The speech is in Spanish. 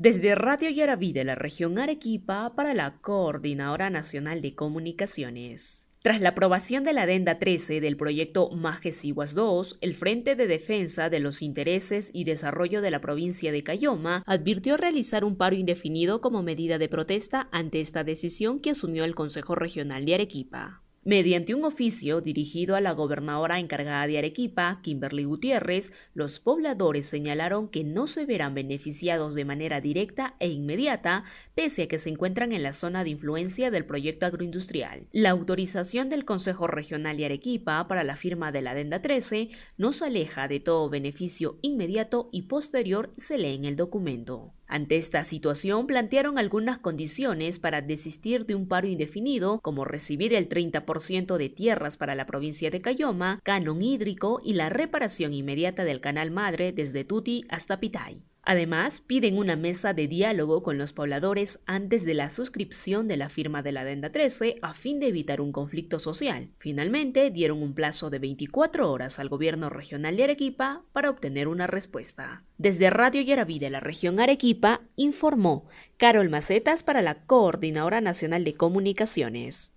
Desde Radio Yaraví de la región Arequipa para la Coordinadora Nacional de Comunicaciones. Tras la aprobación de la Adenda 13 del proyecto Majesiguas II, el Frente de Defensa de los Intereses y Desarrollo de la provincia de Cayoma advirtió realizar un paro indefinido como medida de protesta ante esta decisión que asumió el Consejo Regional de Arequipa. Mediante un oficio dirigido a la gobernadora encargada de Arequipa, Kimberly Gutiérrez, los pobladores señalaron que no se verán beneficiados de manera directa e inmediata, pese a que se encuentran en la zona de influencia del proyecto agroindustrial. La autorización del Consejo Regional de Arequipa para la firma de la Adenda 13 no se aleja de todo beneficio inmediato y posterior, se lee en el documento. Ante esta situación, plantearon algunas condiciones para desistir de un paro indefinido, como recibir el 30% de tierras para la provincia de Cayoma, canon hídrico y la reparación inmediata del canal madre desde Tuti hasta Pitay. Además, piden una mesa de diálogo con los pobladores antes de la suscripción de la firma de la Adenda 13 a fin de evitar un conflicto social. Finalmente, dieron un plazo de 24 horas al gobierno regional de Arequipa para obtener una respuesta. Desde Radio Yaraví de la región Arequipa, informó Carol Macetas para la Coordinadora Nacional de Comunicaciones.